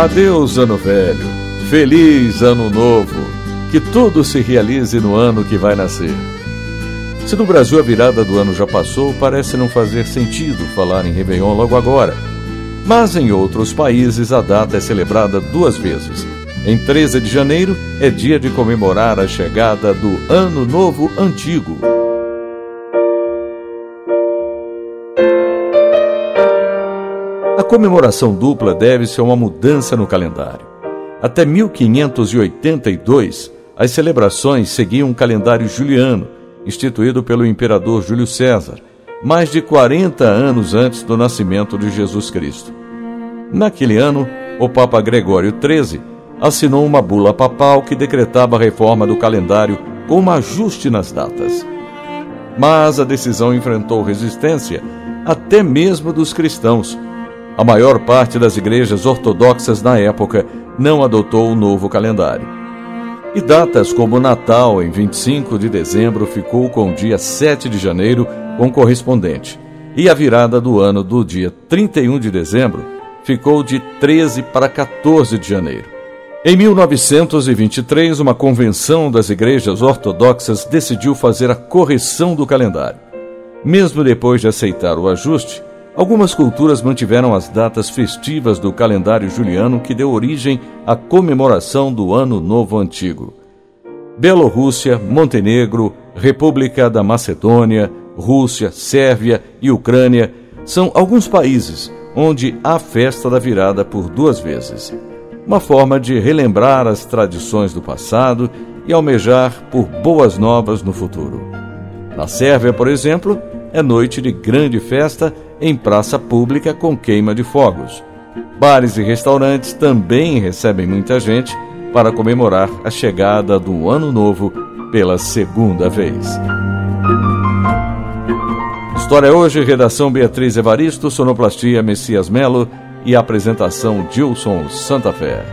Adeus, ano velho. Feliz ano novo. Que tudo se realize no ano que vai nascer. Se no Brasil a virada do ano já passou, parece não fazer sentido falar em Réveillon logo agora. Mas em outros países a data é celebrada duas vezes. Em 13 de janeiro é dia de comemorar a chegada do Ano Novo Antigo. A comemoração dupla deve-se a uma mudança no calendário. Até 1582, as celebrações seguiam um calendário juliano, instituído pelo imperador Júlio César, mais de 40 anos antes do nascimento de Jesus Cristo. Naquele ano, o Papa Gregório XIII assinou uma bula papal que decretava a reforma do calendário com um ajuste nas datas. Mas a decisão enfrentou resistência até mesmo dos cristãos a maior parte das igrejas ortodoxas na época não adotou o novo calendário. E datas como Natal, em 25 de dezembro, ficou com o dia 7 de janeiro com correspondente, e a virada do ano do dia 31 de dezembro ficou de 13 para 14 de janeiro. Em 1923, uma convenção das igrejas ortodoxas decidiu fazer a correção do calendário. Mesmo depois de aceitar o ajuste, Algumas culturas mantiveram as datas festivas do calendário juliano que deu origem à comemoração do Ano Novo Antigo. Bielorrússia, Montenegro, República da Macedônia, Rússia, Sérvia e Ucrânia são alguns países onde há festa da virada por duas vezes. Uma forma de relembrar as tradições do passado e almejar por boas novas no futuro. Na Sérvia, por exemplo, é noite de grande festa em praça pública com queima de fogos. Bares e restaurantes também recebem muita gente para comemorar a chegada do Ano Novo pela segunda vez. História hoje, redação Beatriz Evaristo, sonoplastia Messias Melo e apresentação Gilson Santa Fé.